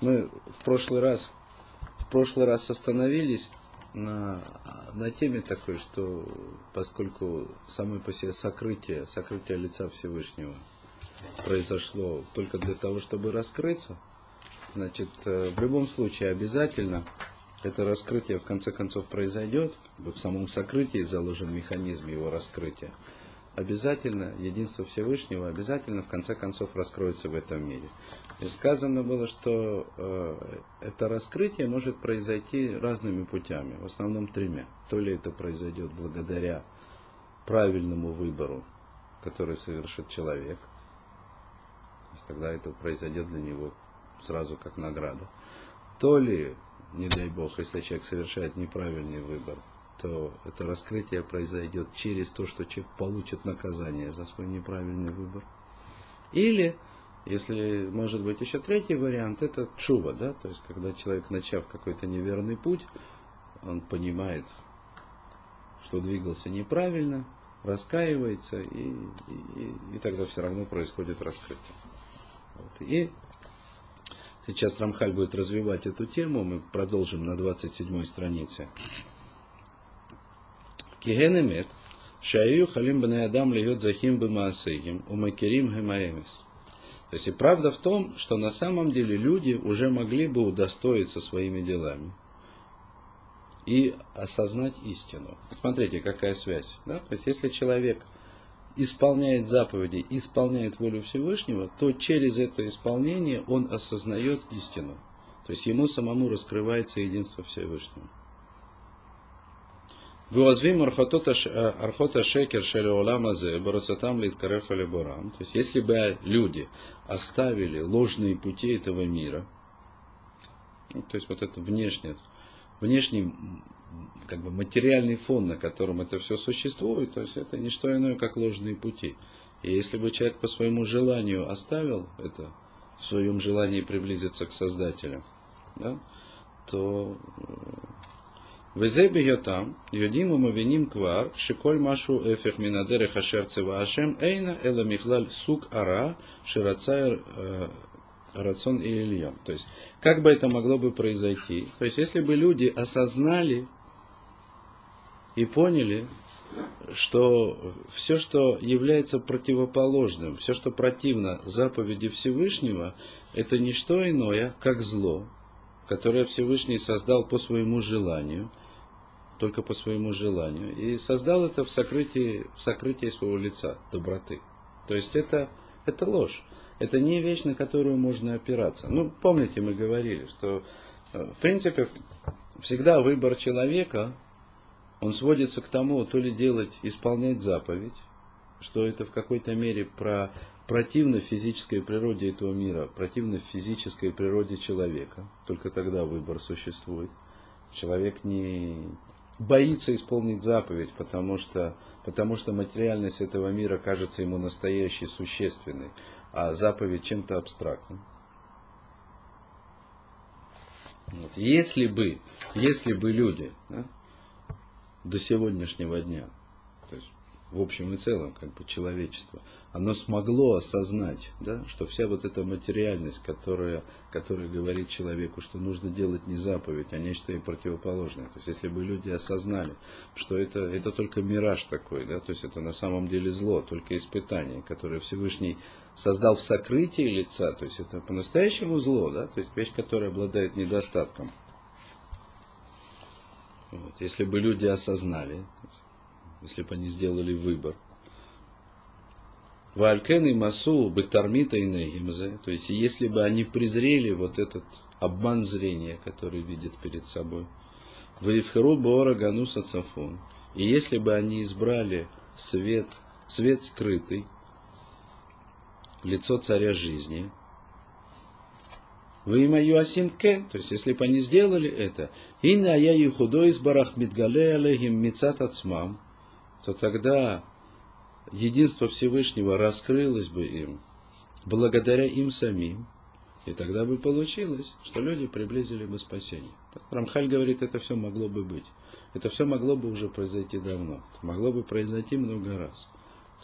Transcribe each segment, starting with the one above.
Мы в прошлый раз, в прошлый раз остановились на, на теме такой, что поскольку самое по себе сокрытие, сокрытие лица Всевышнего произошло только для того, чтобы раскрыться, значит, э, в любом случае обязательно это раскрытие в конце концов произойдет, в самом сокрытии заложен механизм его раскрытия. Обязательно единство Всевышнего обязательно в конце концов раскроется в этом мире. И сказано было, что э, это раскрытие может произойти разными путями, в основном тремя. То ли это произойдет благодаря правильному выбору, который совершит человек, тогда это произойдет для него сразу как награда. То ли, не дай бог, если человек совершает неправильный выбор, то это раскрытие произойдет через то, что человек получит наказание за свой неправильный выбор. Или, если может быть еще третий вариант, это чува, да, то есть когда человек, начав какой-то неверный путь, он понимает, что двигался неправильно, раскаивается, и, и, и тогда все равно происходит раскрытие. Вот. И сейчас Рамхаль будет развивать эту тему, мы продолжим на 27 странице. Киген эмет, шаю халим бне адам льет захим бемаасейгим, умакерим гемаэмис. То есть и правда в том, что на самом деле люди уже могли бы удостоиться своими делами и осознать истину. Смотрите, какая связь. Да? То есть если человек исполняет заповеди, исполняет волю Всевышнего, то через это исполнение он осознает истину. То есть ему самому раскрывается единство Всевышнего. Вуазвим архота шекер шелеоламазе барасатам литкареф борам. То есть, если бы люди оставили ложные пути этого мира, ну, то есть вот это внешнее, внешний как бы материальный фон, на котором это все существует, то есть это не что иное, как ложные пути. И если бы человек по своему желанию оставил это, в своем желании приблизиться к Создателю, да, то וזה בהיותם יודעים ומבינים כבר שכל משהו הפך מן הדרך אשר צבא השם אינה אלא מכלל סוג הרע שרצה рацион и Ильям. То есть, как бы это могло бы произойти? То есть, если бы люди осознали и поняли, что все, что является противоположным, все, что противно заповеди Всевышнего, это не что иное, как зло, которое Всевышний создал по своему желанию, только по своему желанию, и создал это в сокрытии, в сокрытии своего лица, доброты. То есть это, это ложь. Это не вещь, на которую можно опираться. Ну, помните, мы говорили, что э, в принципе всегда выбор человека, он сводится к тому, то ли делать, исполнять заповедь, что это в какой-то мере про противно физической природе этого мира, противно физической природе человека. Только тогда выбор существует. Человек не боится исполнить заповедь, потому что, потому что материальность этого мира кажется ему настоящей, существенной, а заповедь чем-то абстрактным. Вот. Если бы, если бы люди да, до сегодняшнего дня в общем и целом, как бы человечество, оно смогло осознать, да, что вся вот эта материальность, которая, которая говорит человеку, что нужно делать не заповедь, а нечто и противоположное. То есть, если бы люди осознали, что это, это только мираж такой, да, то есть это на самом деле зло, только испытание, которое Всевышний создал в сокрытии лица, то есть это по-настоящему зло, да, то есть вещь, которая обладает недостатком. Вот. Если бы люди осознали, если бы они сделали выбор. Валькен и Масу бетармита и негимзе, то есть если бы они презрели вот этот обман зрения, который видят перед собой, Ваевхеру Бора Гануса Цафон, и если бы они избрали свет, свет скрытый, лицо царя жизни, вы мою асимкен, то есть если бы они сделали это, и на я худой из барах мидгале алейхим мицат ацмам, то тогда единство Всевышнего раскрылось бы им, благодаря им самим, и тогда бы получилось, что люди приблизили бы спасение. Рамхаль говорит, это все могло бы быть. Это все могло бы уже произойти давно. Это могло бы произойти много раз.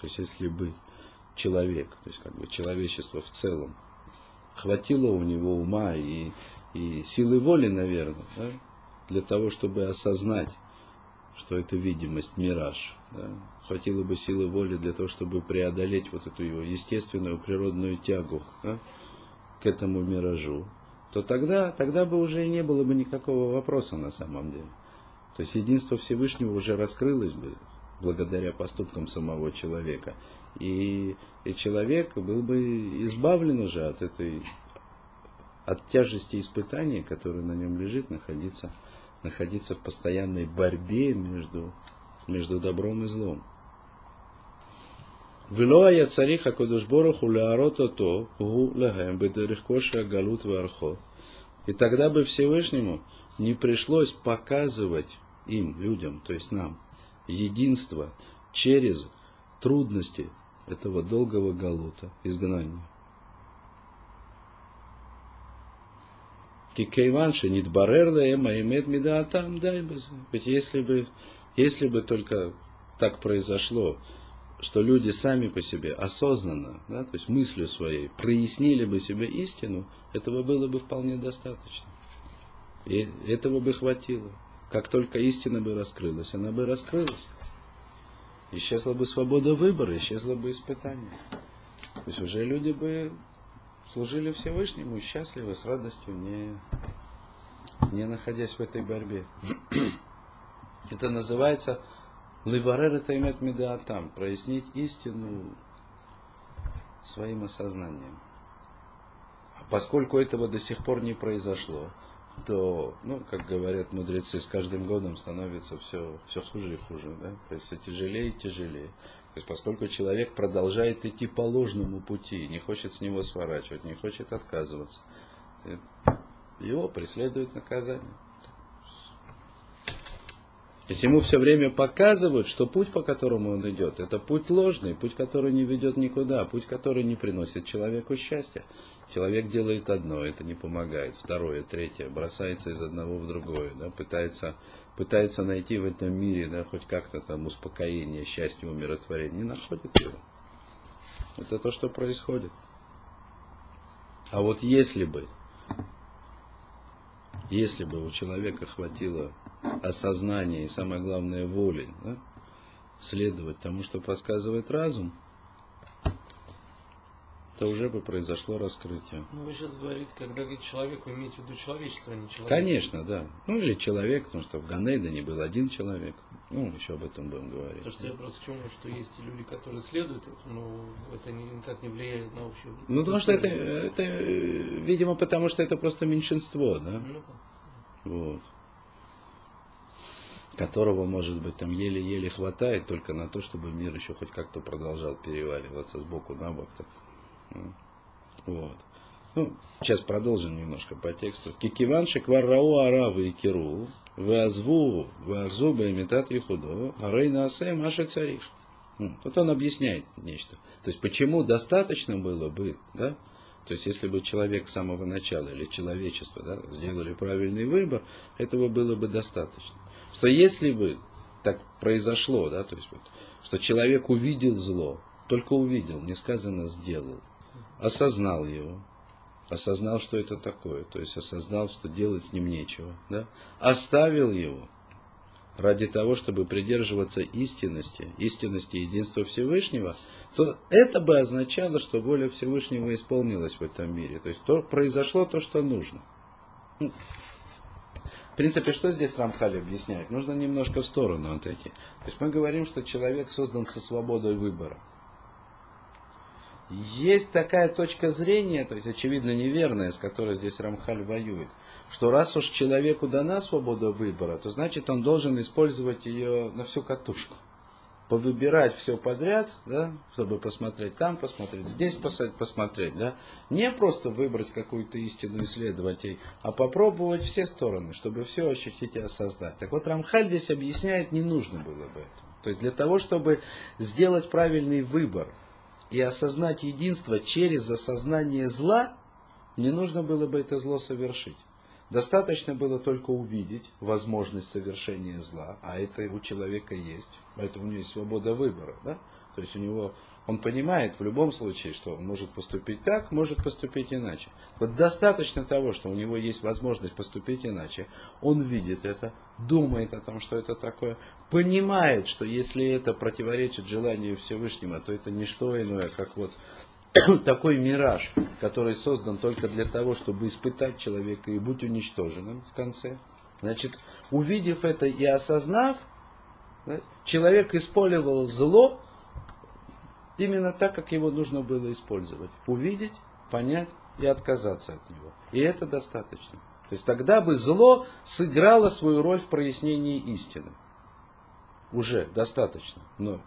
То есть, если бы человек, то есть как бы человечество в целом, хватило у него ума и, и силы воли, наверное, да, для того, чтобы осознать, что это видимость, мираж. Да. Хватило бы силы воли для того, чтобы преодолеть вот эту его естественную природную тягу да, к этому миражу, то тогда, тогда бы уже и не было бы никакого вопроса на самом деле. То есть единство Всевышнего уже раскрылось бы благодаря поступкам самого человека. И, и человек был бы избавлен уже от этой от тяжести испытаний, которые на нем лежит, находиться, находиться в постоянной борьбе между, между добром и злом. Вело я цариха кодушбороху леарота то гу легем бедерихкоша галут вархо. И тогда бы Всевышнему не пришлось показывать им, людям, то есть нам, единство через трудности этого долгого галута, изгнания. Кикейванши нидбарерла эма имед мидаатам дайбез. Ведь если бы если бы только так произошло, что люди сами по себе осознанно, да, то есть мыслью своей, прояснили бы себе истину, этого было бы вполне достаточно. И этого бы хватило. Как только истина бы раскрылась, она бы раскрылась. Исчезла бы свобода выбора, исчезло бы испытание. То есть уже люди бы служили Всевышнему счастливы, с радостью, не, не находясь в этой борьбе. Это называется Ливарер это имеет медаатам, прояснить истину своим осознанием. А поскольку этого до сих пор не произошло, то, ну, как говорят мудрецы, с каждым годом становится все, все хуже и хуже, да? то есть все тяжелее и тяжелее. То есть поскольку человек продолжает идти по ложному пути, не хочет с него сворачивать, не хочет отказываться, его преследует наказание. То есть ему все время показывают, что путь, по которому он идет, это путь ложный, путь, который не ведет никуда, путь, который не приносит человеку счастья. Человек делает одно, это не помогает, второе, третье, бросается из одного в другое, да, пытается, пытается найти в этом мире да, хоть как-то там успокоение, счастье, умиротворение, не находит его. Это то, что происходит. А вот если бы, если бы у человека хватило осознания и, самое главное, воли, да, следовать тому, что подсказывает разум, то уже бы произошло раскрытие. Ну, вы сейчас говорите, когда говорит человек, вы имеете в виду человечество, а не человек. Конечно, да. Ну, или человек, потому что в Ганейдане был один человек. Ну, еще об этом будем говорить. То, что я просто к чему, что есть люди, которые следуют но это никак не влияет на общую... Ну, потому что это, это, видимо, потому что это просто меньшинство, да? Ну, вот которого, может быть, там еле-еле хватает только на то, чтобы мир еще хоть как-то продолжал переваливаться сбоку на бок. Так. Вот. Ну, сейчас продолжим немножко по тексту. Кикиваншик варрау аравы и киру, вазву, вахзу имитат и худо, арейна асем аши царих. Вот он объясняет нечто. То есть, почему достаточно было бы, да, то есть, если бы человек с самого начала или человечество да, сделали правильный выбор, этого было бы достаточно что если бы так произошло, да, то есть вот, что человек увидел зло, только увидел, не сказано сделал, осознал его, осознал, что это такое, то есть осознал, что делать с ним нечего, да, оставил его ради того, чтобы придерживаться истинности, истинности единства Всевышнего, то это бы означало, что воля Всевышнего исполнилась в этом мире. То есть то, произошло то, что нужно. В принципе, что здесь Рамхаль объясняет? Нужно немножко в сторону отойти. То есть мы говорим, что человек создан со свободой выбора. Есть такая точка зрения, то есть очевидно неверная, с которой здесь Рамхаль воюет, что раз уж человеку дана свобода выбора, то значит он должен использовать ее на всю катушку повыбирать все подряд, да, чтобы посмотреть там, посмотреть здесь, посмотреть, да, не просто выбрать какую-то истину исследовать, а попробовать все стороны, чтобы все ощутить и осознать. Так вот, Рамхаль здесь объясняет, не нужно было бы этого. То есть для того, чтобы сделать правильный выбор и осознать единство через осознание зла, не нужно было бы это зло совершить. Достаточно было только увидеть возможность совершения зла, а это у человека есть, поэтому у него есть свобода выбора. Да? То есть у него Он понимает в любом случае, что он может поступить так, может поступить иначе. Вот достаточно того, что у него есть возможность поступить иначе. Он видит это, думает о том, что это такое, понимает, что если это противоречит желанию Всевышнего, то это не что иное, как вот такой мираж, который создан только для того, чтобы испытать человека и быть уничтоженным в конце. Значит, увидев это и осознав, человек использовал зло именно так, как его нужно было использовать. Увидеть, понять и отказаться от него. И это достаточно. То есть тогда бы зло сыграло свою роль в прояснении истины. Уже достаточно. Но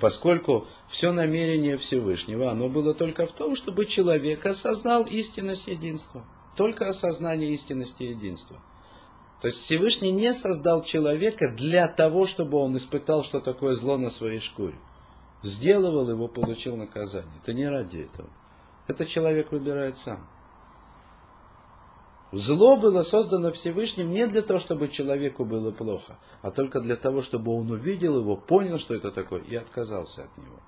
поскольку все намерение Всевышнего, оно было только в том, чтобы человек осознал истинность единства. Только осознание истинности единства. То есть Всевышний не создал человека для того, чтобы он испытал, что такое зло на своей шкуре. Сделывал его, получил наказание. Это не ради этого. Это человек выбирает сам. Зло было создано Всевышним не для того, чтобы человеку было плохо, а только для того, чтобы он увидел его, понял, что это такое, и отказался от него.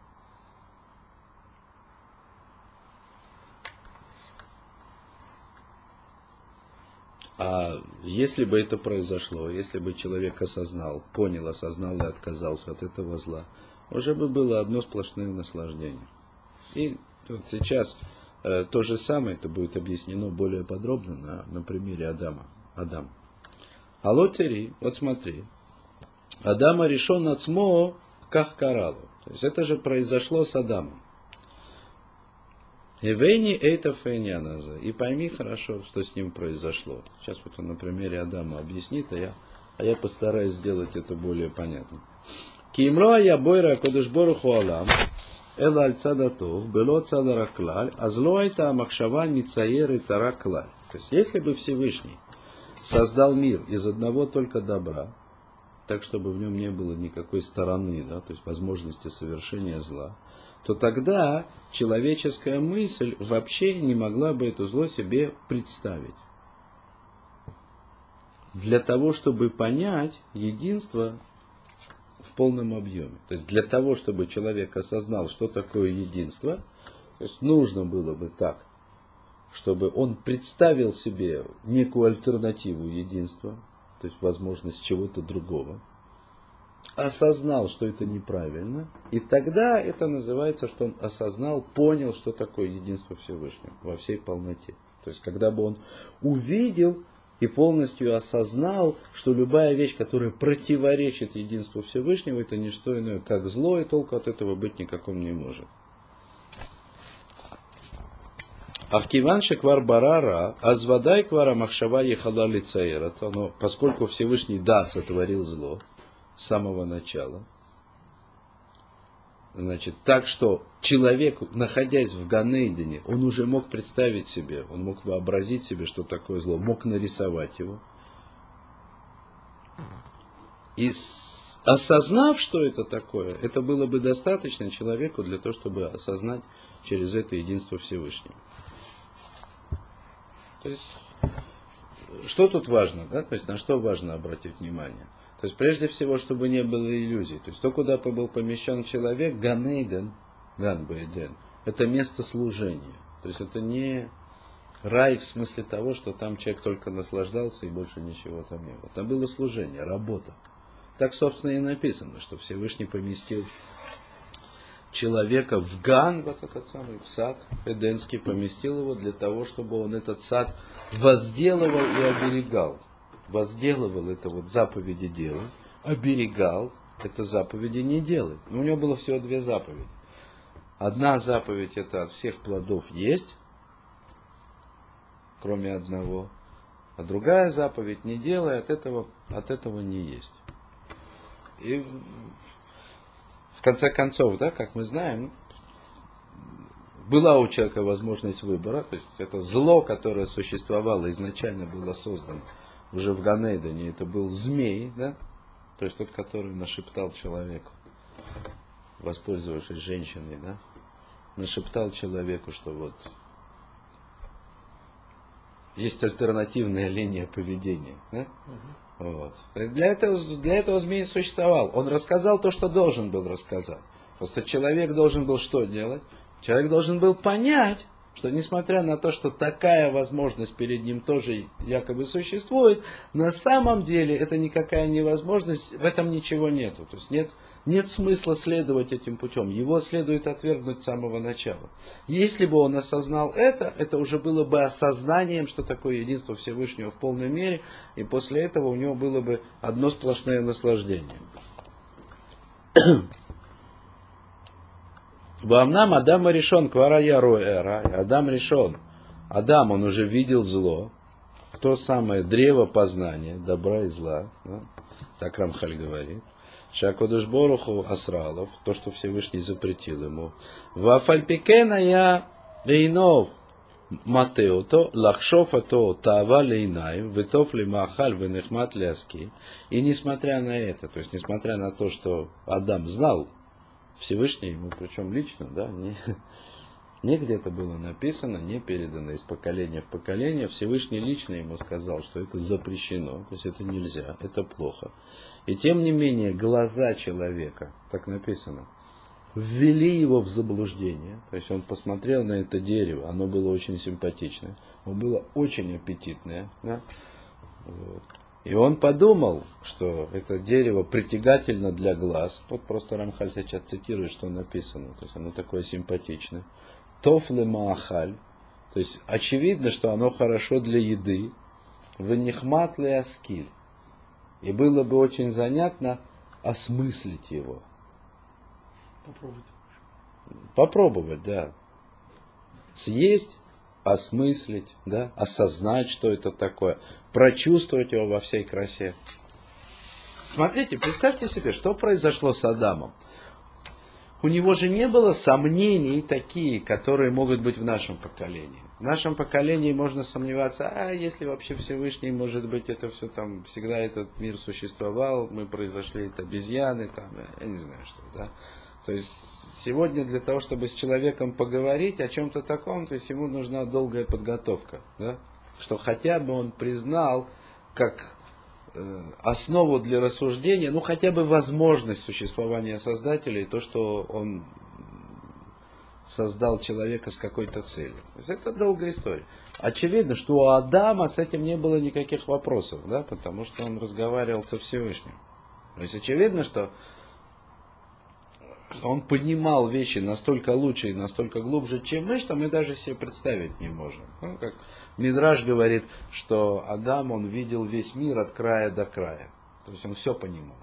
А если бы это произошло, если бы человек осознал, понял, осознал и отказался от этого зла, уже бы было одно сплошное наслаждение. И вот сейчас то же самое, это будет объяснено более подробно на, на примере Адама. Адам. А лотери, вот смотри, Адама решен от смо как каралу. То есть это же произошло с Адамом. Эвени это фейняназа. И пойми хорошо, что с ним произошло. Сейчас вот он на примере Адама объяснит, а я, а я постараюсь сделать это более понятно. Кимро я бойра кодышбору хуалам, эла аль цадатов, было цадара клаль, а зло это махшава ницаеры тара клаль. То есть, если бы Всевышний создал мир из одного только добра, так, чтобы в нем не было никакой стороны, да, то есть возможности совершения зла, то тогда человеческая мысль вообще не могла бы это зло себе представить. Для того, чтобы понять единство в полном объеме. То есть для того, чтобы человек осознал, что такое единство, то есть нужно было бы так, чтобы он представил себе некую альтернативу единства, то есть возможность чего-то другого, осознал, что это неправильно, и тогда это называется, что он осознал, понял, что такое единство Всевышнего во всей полноте. То есть, когда бы он увидел и полностью осознал, что любая вещь, которая противоречит единству Всевышнего, это не что иное, как зло, и толку от этого быть никаком не может. Ахкиванши квар барара, азвадай квара махшава ехала лицаера. Но поскольку Всевышний да сотворил зло, с самого начала. Значит, так что человек, находясь в Ганейдене, он уже мог представить себе, он мог вообразить себе, что такое зло, мог нарисовать его. И осознав, что это такое, это было бы достаточно человеку для того, чтобы осознать через это единство Всевышнего. То есть, что тут важно, да? То есть, на что важно обратить внимание? То есть прежде всего, чтобы не было иллюзий. То есть то, куда был помещен человек, Ганейден, Ганбейден, это место служения. То есть это не рай в смысле того, что там человек только наслаждался и больше ничего там не было. Там было служение, работа. Так, собственно, и написано, что Всевышний поместил человека в Ган, вот этот самый, в сад Эденский, поместил его для того, чтобы он этот сад возделывал и оберегал возделывал это вот заповеди делал, оберегал, это заповеди не делай. у него было всего две заповеди. Одна заповедь это от всех плодов есть, кроме одного. А другая заповедь не делай, от этого, от этого не есть. И в конце концов, да, как мы знаем, была у человека возможность выбора, то есть это зло, которое существовало изначально, было создано уже в Ганейдане, это был змей, да? То есть тот, который нашептал человеку, воспользовавшись женщиной, да? Нашептал человеку, что вот есть альтернативная линия поведения, да? Вот. Для, этого, для этого змей существовал. Он рассказал то, что должен был рассказать. Просто человек должен был что делать? Человек должен был понять, что несмотря на то, что такая возможность перед ним тоже якобы существует, на самом деле это никакая невозможность, в этом ничего нету. То есть нет, нет смысла следовать этим путем. Его следует отвергнуть с самого начала. Если бы он осознал это, это уже было бы осознанием, что такое единство Всевышнего в полной мере, и после этого у него было бы одно сплошное наслаждение. Вамнам Адам решен квара эра. Адам решен. Адам, он уже видел зло. То самое древо познания, добра и зла. Да? Так Рамхаль говорит. Шакодуш Боруху Асралов, то, что Всевышний запретил ему. Вафальпикена я Вейнов Матеото, Лахшов ато Тава Лейнаем, Витов ли Махаль, Венехмат Ляски. И несмотря на это, то есть несмотря на то, что Адам знал Всевышний ему, причем лично, да, не, не где-то было написано, не передано из поколения в поколение. Всевышний лично ему сказал, что это запрещено, то есть это нельзя, это плохо. И тем не менее, глаза человека, так написано, ввели его в заблуждение. То есть он посмотрел на это дерево, оно было очень симпатичное, оно было очень аппетитное. Да? Вот. И он подумал, что это дерево притягательно для глаз. Вот просто Рамхаль сейчас цитирует, что написано. То есть оно такое симпатичное. Тофле маахаль. То есть очевидно, что оно хорошо для еды. Венихмат ли аскиль. И было бы очень занятно осмыслить его. Попробовать. Попробовать, да. Съесть, осмыслить, да, осознать, что это такое, прочувствовать его во всей красе. Смотрите, представьте себе, что произошло с Адамом. У него же не было сомнений такие, которые могут быть в нашем поколении. В нашем поколении можно сомневаться, а если вообще Всевышний, может быть, это все там, всегда этот мир существовал, мы произошли от обезьяны, там, я не знаю что, да. То есть сегодня для того, чтобы с человеком поговорить о чем-то таком, то есть ему нужна долгая подготовка, да? Что хотя бы он признал как э, основу для рассуждения, ну хотя бы возможность существования Создателя и то, что он создал человека с какой-то целью. То есть это долгая история. Очевидно, что у Адама с этим не было никаких вопросов, да, потому что он разговаривал со Всевышним. То есть очевидно, что он понимал вещи настолько лучше и настолько глубже, чем мы, что мы даже себе представить не можем. Ну, как Мидраж говорит, что Адам, он видел весь мир от края до края. То есть он все понимал.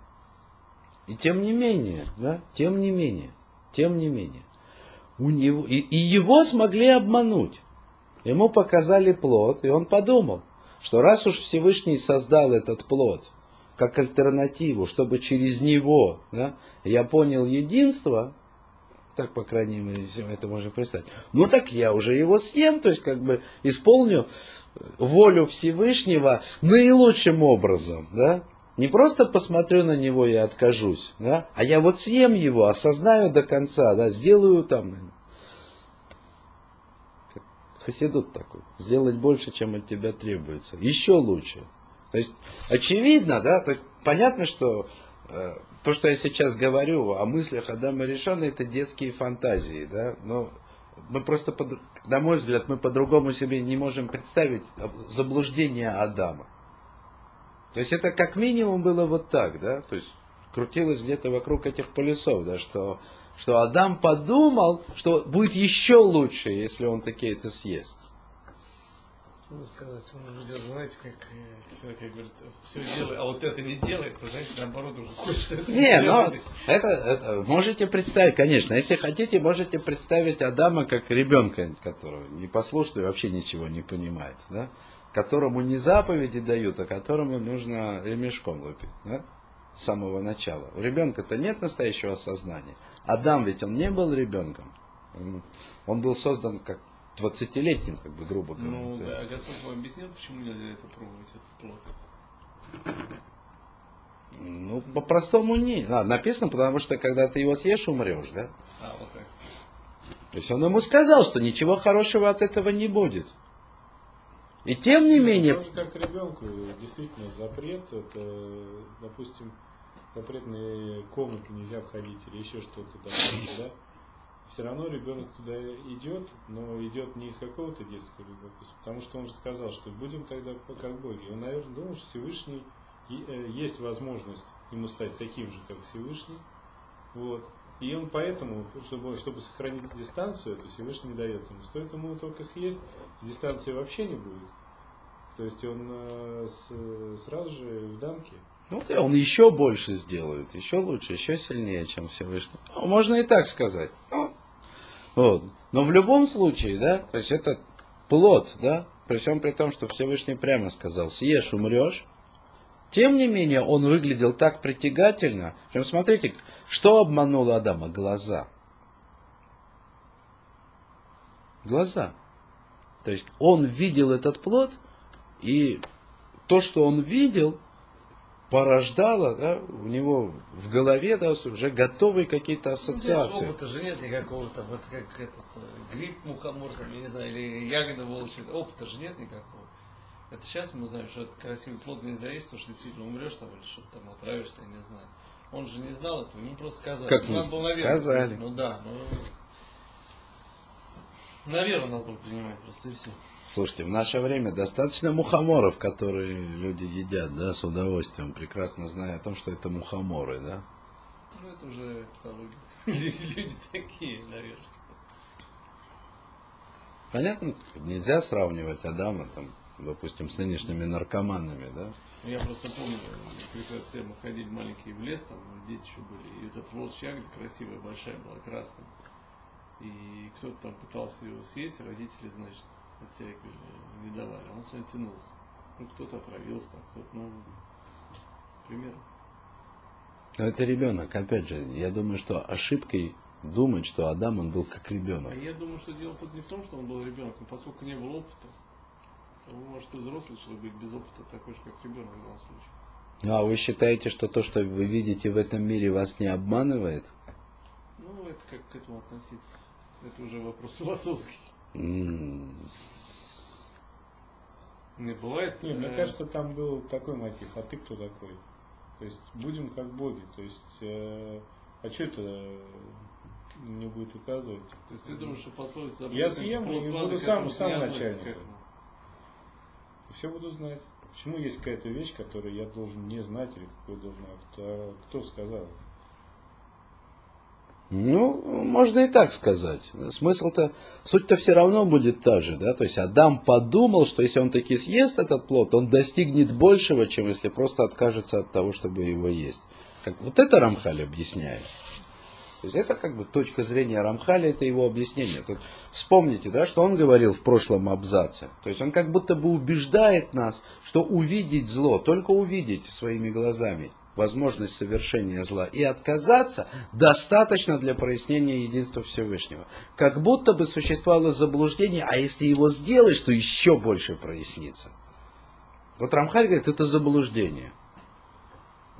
И тем не менее, да, тем не менее, тем не менее, у него, и, и его смогли обмануть. Ему показали плод, и он подумал, что раз уж Всевышний создал этот плод, как альтернативу, чтобы через него да, я понял единство, так, по крайней мере, это можно представить. Ну так я уже его съем, то есть как бы исполню волю Всевышнего наилучшим образом, да? Не просто посмотрю на него и откажусь, да? а я вот съем его, осознаю до конца, да, сделаю там, хасидут такой, сделать больше, чем от тебя требуется, еще лучше. То есть очевидно, да, то есть, понятно, что э, то, что я сейчас говорю о мыслях Адама Решона, это детские фантазии, да, но мы просто, под, на мой взгляд, мы по-другому себе не можем представить заблуждение Адама. То есть это как минимум было вот так, да, то есть крутилось где-то вокруг этих полюсов, да, что, что Адам подумал, что будет еще лучше, если он такие это съест. Надо сказать, он уже знаете, как э, человек говорит, все делай, а вот это не делает, то значит наоборот уже хочется это Не, но это, это можете представить, конечно, если хотите, можете представить Адама как ребенка, которого непослушный, вообще ничего не понимает, да? которому не заповеди дают, а которому нужно ремешком лупить, да? с самого начала. У ребенка-то нет настоящего сознания. Адам ведь он не был ребенком. Он был создан как 20-летним, как бы, грубо говоря. Ну, да, а Господь вам объяснил, почему нельзя это пробовать, этот плод? Ну, по-простому не. А, написано, потому что когда ты его съешь, умрешь, да? А, вот так. То есть он ему сказал, что ничего хорошего от этого не будет. И тем не менее... Тоже как ребенку, действительно, запрет, это, допустим, запретные комнаты нельзя входить или еще что-то такое, да? Все равно ребенок туда идет, но идет не из какого-то детского любопытства, потому что он же сказал, что будем тогда как боги. Он, наверное, думал, что Всевышний э, есть возможность ему стать таким же, как Всевышний. Вот. И он поэтому, чтобы, чтобы сохранить дистанцию, это Всевышний не дает ему. Стоит ему только съесть, дистанции вообще не будет. То есть он э, с, сразу же в дамке. Ну, он еще больше сделает, еще лучше, еще сильнее, чем Всевышний. Ну, можно и так сказать. Ну, вот. Но в любом случае, да, то есть это плод, да, при всем при том, что Всевышний прямо сказал, съешь, умрешь. Тем не менее, он выглядел так притягательно. Прям смотрите, что обмануло Адама? Глаза. Глаза. То есть он видел этот плод, и то, что он видел, порождало да, у него в голове да, уже готовые какие-то ассоциации. Ну, опыта же нет никакого там, вот как этот э, гриб мухомор, там, я не знаю, или ягода волчья, опыта же нет никакого. Это сейчас мы знаем, что это красивый плод нельзя есть, потому что действительно умрешь там или что-то там отравишься, я не знаю. Он же не знал этого, ему просто сказали. Как ну, не был, сказали. Ну да, ну... Наверное, надо было принимать просто и все. Слушайте, в наше время достаточно мухоморов, которые люди едят, да, с удовольствием, прекрасно зная о том, что это мухоморы, да? Ну, это уже патология. Люди такие, наверное. Понятно, нельзя сравнивать Адама, там, допустим, с нынешними наркоманами, да? Ну, я просто помню, прекрасно мы ходили маленькие в лес, там дети еще были, и этот волчья ягода красивая, большая была, красная. И кто-то там пытался его съесть, родители, значит, хотя не давали, он все тянулся. Ну, кто-то отравился, там, кто-то, ну, пример. Но это ребенок, опять же, я думаю, что ошибкой думать, что Адам он был как ребенок. А я думаю, что дело тут не в том, что он был ребенком, поскольку не было опыта. Вы, может, и взрослый человек быть без опыта такой же, как ребенок в данном случае. Ну, а вы считаете, что то, что вы видите в этом мире, вас не обманывает? Ну, это как к этому относиться. Это уже вопрос философский. Не бывает. Не, мне кажется, там был такой мотив. А ты кто такой? То есть будем как боги. То есть, э, а что это не будет указывать? То есть ты думаешь, что пословица... Я съем и буду сам, сам начальником все буду знать. Почему есть какая-то вещь, которую я должен не знать или какой должен, а кто, кто сказал? Ну, можно и так сказать. Смысл-то, суть-то все равно будет та же, да, то есть Адам подумал, что если он таки съест этот плод, он достигнет большего, чем если просто откажется от того, чтобы его есть. Как, вот это Рамхаль объясняет. То есть это как бы точка зрения Рамхаля, это его объяснение. Тут вспомните, да, что он говорил в прошлом абзаце. То есть он как будто бы убеждает нас, что увидеть зло, только увидеть своими глазами возможность совершения зла и отказаться достаточно для прояснения единства Всевышнего. Как будто бы существовало заблуждение, а если его сделаешь, то еще больше прояснится. Вот Рамхаль говорит, это заблуждение.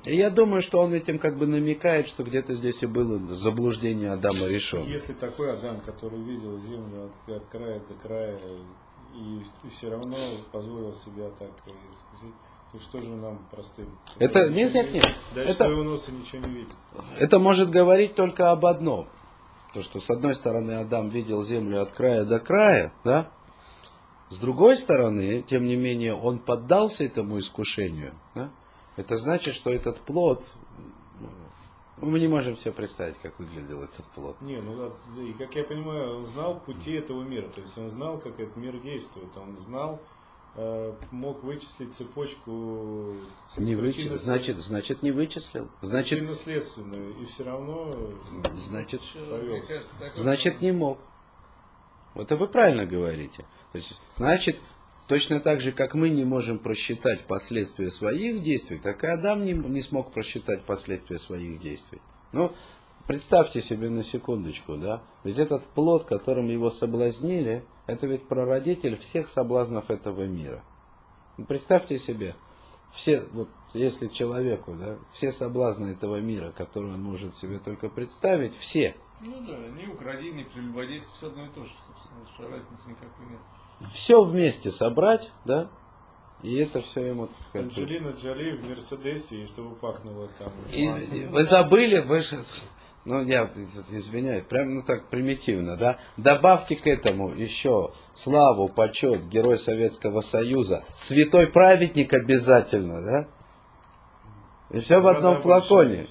И я думаю, что он этим как бы намекает, что где-то здесь и было заблуждение Адама решено. Если такой Адам, который видел землю от, от края до края и, и все равно позволил себя так искусить, то что же нам простым? Это нет, нет, нет. Дальше это, своего носа ничего не видит. Это может говорить только об одном. То, что с одной стороны Адам видел землю от края до края, да? С другой стороны, тем не менее, он поддался этому искушению, да? Это значит, что этот плод, ну, мы не можем себе представить, как выглядел этот плод. Не, ну и как я понимаю, он знал пути этого мира, то есть он знал, как этот мир действует, он знал, мог вычислить цепочку. Не вычислил, значит, значит не вычислил. Значит, следственную и все равно. Значит, значит не мог. Вот это вы правильно говорите. То есть, значит, Точно так же, как мы не можем просчитать последствия своих действий, так и Адам не, не смог просчитать последствия своих действий. Ну, представьте себе на секундочку, да, ведь этот плод, которым его соблазнили, это ведь прародитель всех соблазнов этого мира. Ну, представьте себе, все, вот, если человеку, да, все соблазны этого мира, которые он может себе только представить, все, Ну да, не укради, не прелюбодействуй, все одно и то же, собственно, что разницы никакой нет. Все вместе собрать, да, и это все ему... Анджелина Джоли в Мерседесе, и чтобы пахнуло там. И- и вы забыли, вы же, ну я извиняюсь, прям ну так примитивно, да? Добавьте к этому еще славу, почет, герой Советского Союза, святой праведник обязательно, да? И все в одном флаконе.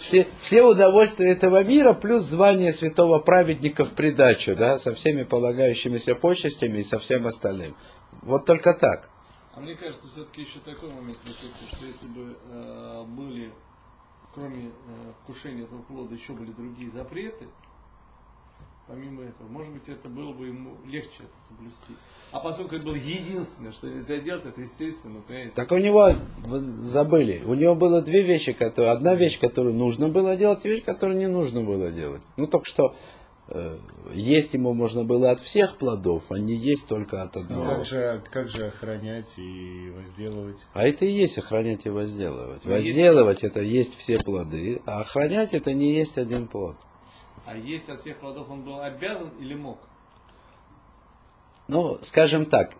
Все, все удовольствия этого мира плюс звание святого праведника в придачу, да, со всеми полагающимися почестями и со всем остальным. Вот только так. А мне кажется, все-таки еще такой момент что если бы э, были, кроме э, вкушения этого плода, еще были другие запреты, помимо этого, может быть, это было бы ему легче это соблюсти. А поскольку это было единственное, что нельзя делать, это естественно, понимаете? Так у него, вы забыли, у него было две вещи, которые, одна вещь, которую нужно было делать, и вещь, которую не нужно было делать. Ну, только что есть ему можно было от всех плодов, а не есть только от Ну, одного. как, же, как же охранять и возделывать? А это и есть охранять и возделывать. Ну, есть- Возделывать это есть все плоды, а охранять это не есть один плод. А есть от всех плодов он был обязан или мог? Ну, скажем так,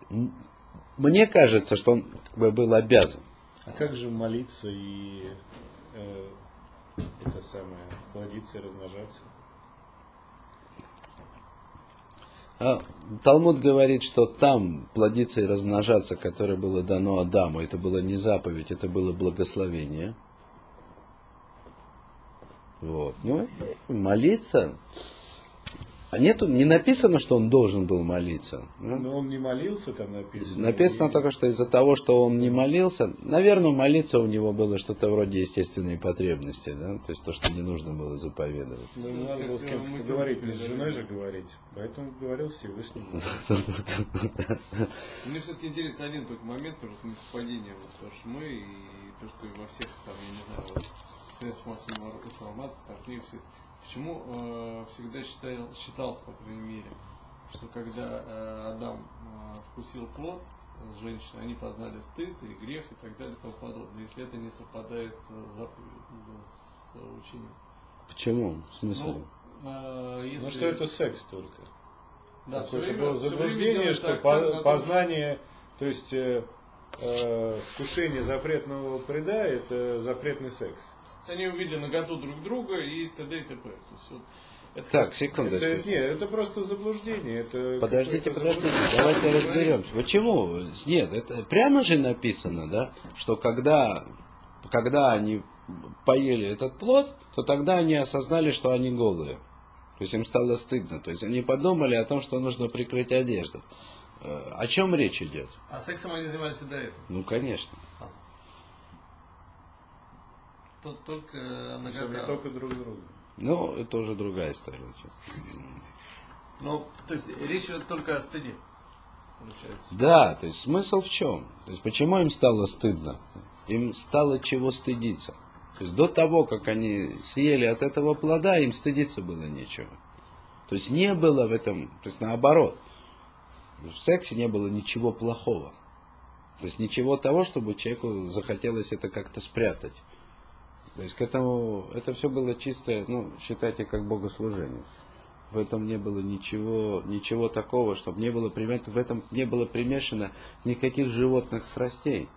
мне кажется, что он как бы был обязан. А как же молиться и э, это самое плодиться и размножаться? А Талмуд говорит, что там плодиться и размножаться, которое было дано Адаму, это было не заповедь, это было благословение. Вот. Ну, и молиться. А нету, не написано, что он должен был молиться. Ну, Но он не молился, там написано. Написано И- только, что из-за того, что он не молился, наверное, молиться у него было что-то вроде естественной потребности, да, то есть то, что не нужно было заповедовать. Ну, не надо было с кем-то мы говорить, не с женой же говорить. Поэтому говорил Всевышний. Мне все-таки интересно один только момент, тоже несовпадение, вот, то, что мы и то, что во всех, там, я не знаю, вот, средств массовой информации, там, все. Почему э, всегда считал, считалось, по крайней мере, что когда э, Адам э, вкусил плод с женщиной, они познали стыд и грех и так далее и тому подобное, если это не совпадает э, с с э, учением. Почему? В смысле? Ну, э, если... Ну что это секс только. Да, Какое-то время- было заблуждение, что акцент по- познание, то есть э, э, вкушение запретного преда это запретный секс. Они увидели наготу друг друга и т.д. и т.п. То есть, вот, это Так, секундочку. Это, нет, это просто заблуждение. Это Подождите, подождите, заблуждение. давайте разберемся. Почему? Нет, это прямо же написано, да, что когда, когда они поели этот плод, то тогда они осознали, что они голые. То есть им стало стыдно. То есть они подумали о том, что нужно прикрыть одежду. Э, О чем речь идет? А сексом они занимались и до этого. Ну, конечно. Тут только Причем не только друг друга. Ну, это уже другая история. Ну, то есть речь идет только о стыде. Получается. Да, то есть смысл в чем? То есть почему им стало стыдно? Им стало чего стыдиться. То есть до того, как они съели от этого плода, им стыдиться было нечего. То есть не было в этом, то есть наоборот, в сексе не было ничего плохого. То есть ничего того, чтобы человеку захотелось это как-то спрятать. То есть к этому, это все было чисто, ну, считайте, как богослужение. В этом не было ничего, ничего такого, чтобы не было примя- в этом не было примешано никаких животных страстей.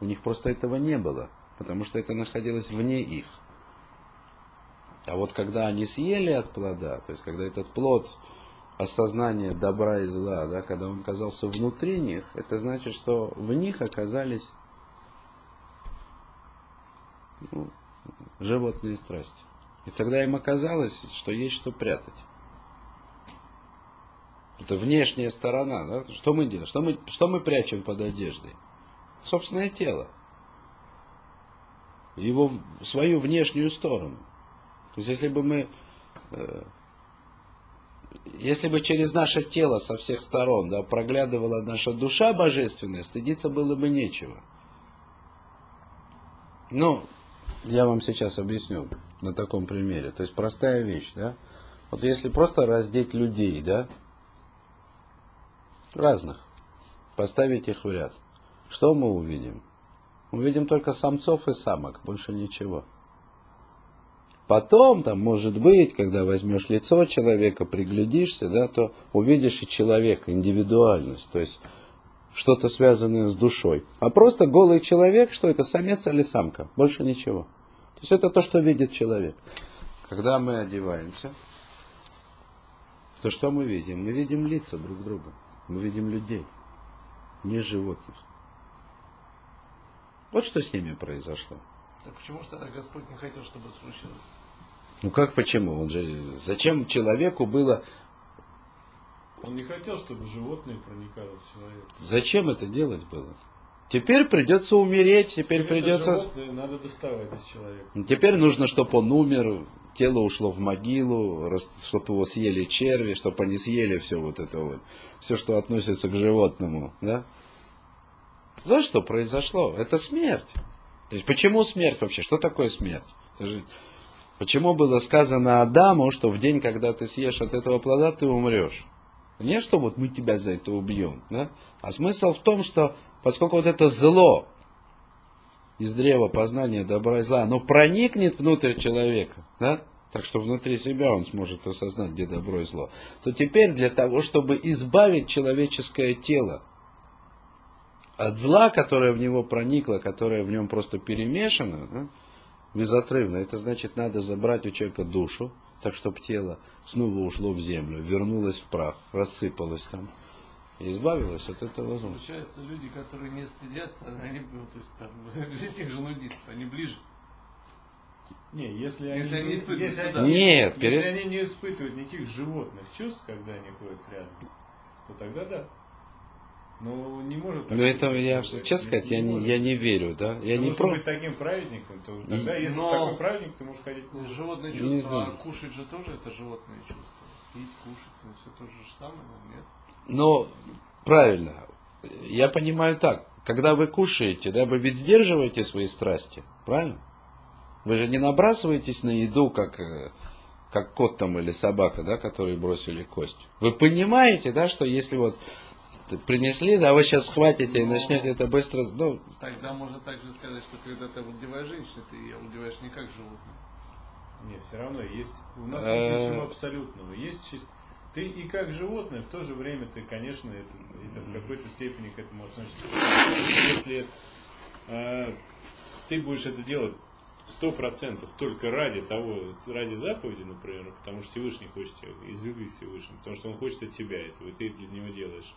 У них просто этого не было, потому что это находилось вне их. А вот когда они съели от плода, то есть когда этот плод осознания добра и зла, да, когда он оказался внутри них, это значит, что в них оказались ну, животные страсти. И тогда им оказалось, что есть что прятать. Это внешняя сторона. Да? Что мы делаем? Что мы, что мы прячем под одеждой? Собственное тело. Его свою внешнюю сторону. То есть если бы мы э, если бы через наше тело со всех сторон да, проглядывала наша душа божественная, стыдиться было бы нечего. Ну, я вам сейчас объясню на таком примере. То есть простая вещь, да? Вот если просто раздеть людей, да, разных, поставить их в ряд, что мы увидим? Увидим только самцов и самок, больше ничего. потом, там, может быть, когда возьмешь лицо человека, приглядишься, да, то увидишь и человека, индивидуальность, то есть что-то связанное с душой. А просто голый человек, что это, самец или самка? Больше ничего. То есть это то, что видит человек. Когда мы одеваемся, то что мы видим? Мы видим лица друг друга. Мы видим людей, не животных. Вот что с ними произошло. Так почему же тогда Господь не хотел, чтобы это случилось? Ну как почему? Он же, зачем человеку было... Он не хотел, чтобы животные проникали в человека. Зачем это делать было? Теперь придется умереть, теперь Теперь придется... надо доставать из человека. Теперь нужно, чтобы он умер, тело ушло в могилу, чтобы его съели черви, чтобы они съели все вот это вот, все, что относится к животному, да? За что произошло? Это смерть. То есть почему смерть вообще? Что такое смерть? Же- Почему было сказано Адаму, что в день, когда ты съешь от этого плода, ты умрешь? Не что вот мы тебя за это убьем, да? а смысл в том, что поскольку вот это зло из древа познания добра и зла, оно проникнет внутрь человека, да? так что внутри себя он сможет осознать, где добро и зло, то теперь для того, чтобы избавить человеческое тело от зла, которое в него проникло, которое в нем просто перемешано, да, безотрывно, это значит, надо забрать у человека душу, так чтобы тело снова ушло в землю, вернулось в прах, рассыпалось там, и избавилось от этого зла. Получается, люди, которые не стыдятся, они, ну, то есть, там, для тех же нудистов, они ближе. Не, если они, Если они испытывают если стыда. они- Нет, если перес- они не испытывают никаких животных чувств, когда они ходят рядом, то тогда да. Но не может. Ну так это я, честно сказать, я не, я не верю, да, я не про... быть таким праведником, то тогда, если Но- такой праведник, ты можешь ходить. Животные Не чувства, а знаю. кушать же тоже это животные чувства. Пить, кушать, ну, все то же самое, ну, нет? Но правильно, я понимаю так, когда вы кушаете, да, вы ведь сдерживаете свои страсти, правильно? Вы же не набрасываетесь на еду, как, э, как кот там или собака, да, которые бросили кость. Вы понимаете, да, что если вот принесли, да, вы сейчас схватите и Но- начнете это быстро, ну, Тогда можно также сказать, что когда ты одеваешь женщину, ты ее одеваешь не как животное. Нет, все равно есть. У нас Э. нет ничего абсолютного. Есть чис- Ты и как животное, в то же время ты, конечно, это, это в какой-то степени к этому относишься. Если э, ты будешь это делать сто процентов только ради того, ради заповеди, например, потому что Всевышний хочет тебя, из любви к Всевышнему, потому что он хочет от тебя этого, и ты для него делаешь,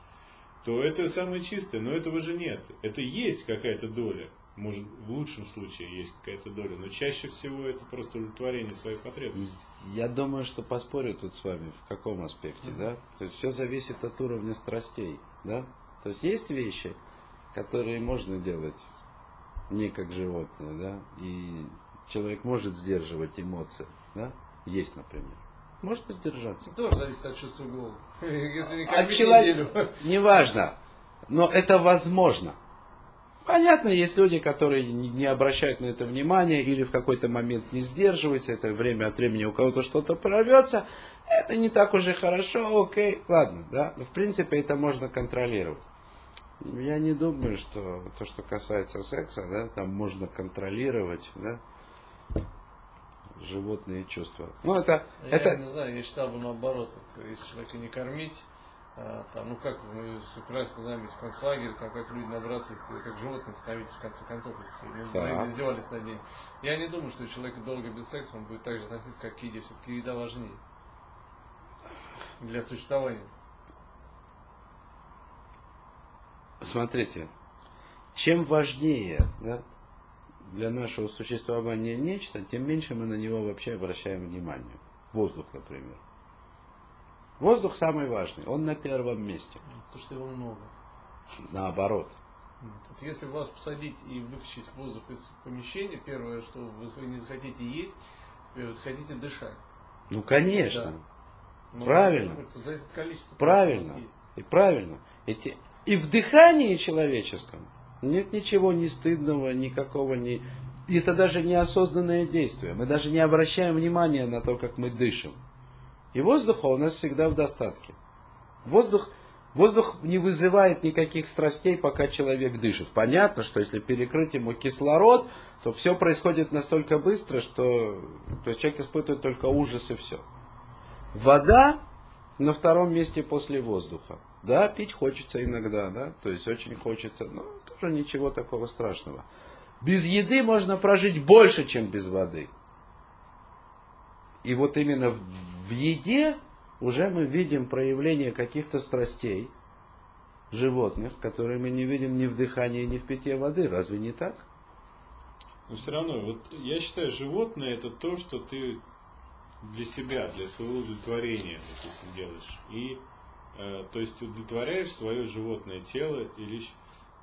то это самое чистое, но этого же нет. Это есть какая-то доля. Может, в лучшем случае есть какая-то доля, но чаще всего это просто удовлетворение своих потребностей. Я думаю, что поспорю тут с вами в каком аспекте, да? То есть все зависит от уровня страстей, да? То есть есть вещи, которые можно делать не как животное, да? И человек может сдерживать эмоции, да? Есть, например. Можно сдержаться. Тоже зависит от чувства голода. Если От человека, неважно, но это возможно. Понятно, есть люди, которые не не обращают на это внимания или в какой-то момент не сдерживаются, это время от времени у кого-то что-то прорвется, это не так уже хорошо, окей, ладно, да, но в принципе это можно контролировать. Я не думаю, что то, что касается секса, да, там можно контролировать, да, животные чувства. Ну, это, Я это, не знаю, я считал бы наоборот, вот, если человека не кормить, а, там, ну как мы прекрасно знаем, есть концлагерь, там как люди набрасываются, как животные становились в конце концов, если не знаю, Так. издевались над ним. Я не думаю, что человек долго без секса, он будет так же относиться, как к еде, все-таки еда важнее для существования. Смотрите, чем важнее да, для нашего существования нечто, тем меньше мы на него вообще обращаем внимание. Воздух, например. Воздух самый важный, он на первом месте. Потому что его много. Наоборот. Вот если вас посадить и выкачать воздух из помещения, первое, что вы не захотите есть, вы вот хотите дышать. Ну, конечно. Но Правильно. ну, За это количество Правильно. у вас есть. И правильно. Эти- И в дыхании человеческом нет ничего ни стыдного, никакого ни... Это даже неосознанное действие. Мы даже не обращаем внимания на то, как мы дышим. И воздуха у нас всегда в достатке. Воздух Воздух не вызывает никаких страстей, пока человек дышит. Понятно, что если перекрыть ему кислород, то все происходит настолько быстро, что то есть человек испытывает только ужас и все. Вода на втором месте после воздуха. Да, пить хочется иногда, да, то есть очень хочется, но тоже ничего такого страшного. Без еды можно прожить больше, чем без воды. И вот именно в еде уже мы видим проявление каких-то страстей животных, которые мы не видим ни в дыхании, ни в питье воды. Разве не так? Но все равно, вот я считаю, животное это то, что ты для себя, для своего удовлетворения, допустим, делаешь. И э, то есть удовлетворяешь свое животное тело или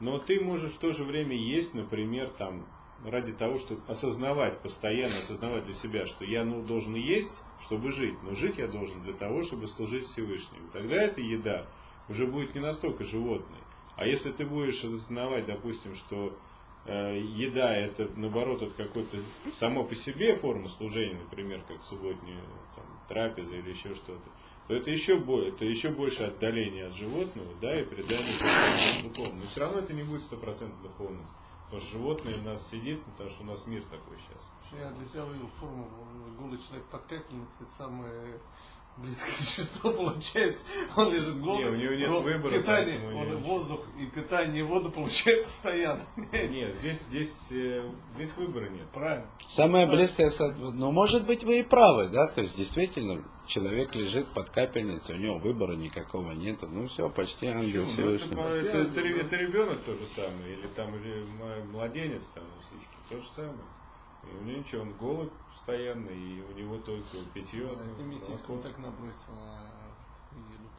но ты можешь в то же время есть, например, там ради того, чтобы осознавать, постоянно осознавать для себя, что я ну, должен есть, чтобы жить, но жить я должен для того, чтобы служить Всевышнему. Тогда эта еда уже будет не настолько животной. А если ты будешь осознавать, допустим, что э, еда это наоборот это какой-то само по себе форма служения, например, как субботняя там, трапеза или еще что-то, то это еще, более, это еще больше отдаление от животного, да, и предание духовному. Но все равно это не будет стопроцентно духовным. Потому что животное у нас сидит, потому что у нас мир такой сейчас. Я для себя вывел форму голый человек под капельницей, это самое близкое существо получается. Он лежит голый. Не, у него нет выбора. Питание, он воздух и питание и воду получает постоянно. Нет, здесь, здесь, э, здесь выбора нет. Правильно. Самое близкое, ну может быть вы и правы, да, то есть действительно человек лежит под капельницей, у него выбора никакого нету, ну все, почти ангел Всевышний. Ну, это, это, это, это ребенок то же самое, или там или младенец там сиськи, то же самое. И у него ничего, он голый постоянно, и у него только питье. Да, это миссийскому так набросится на еду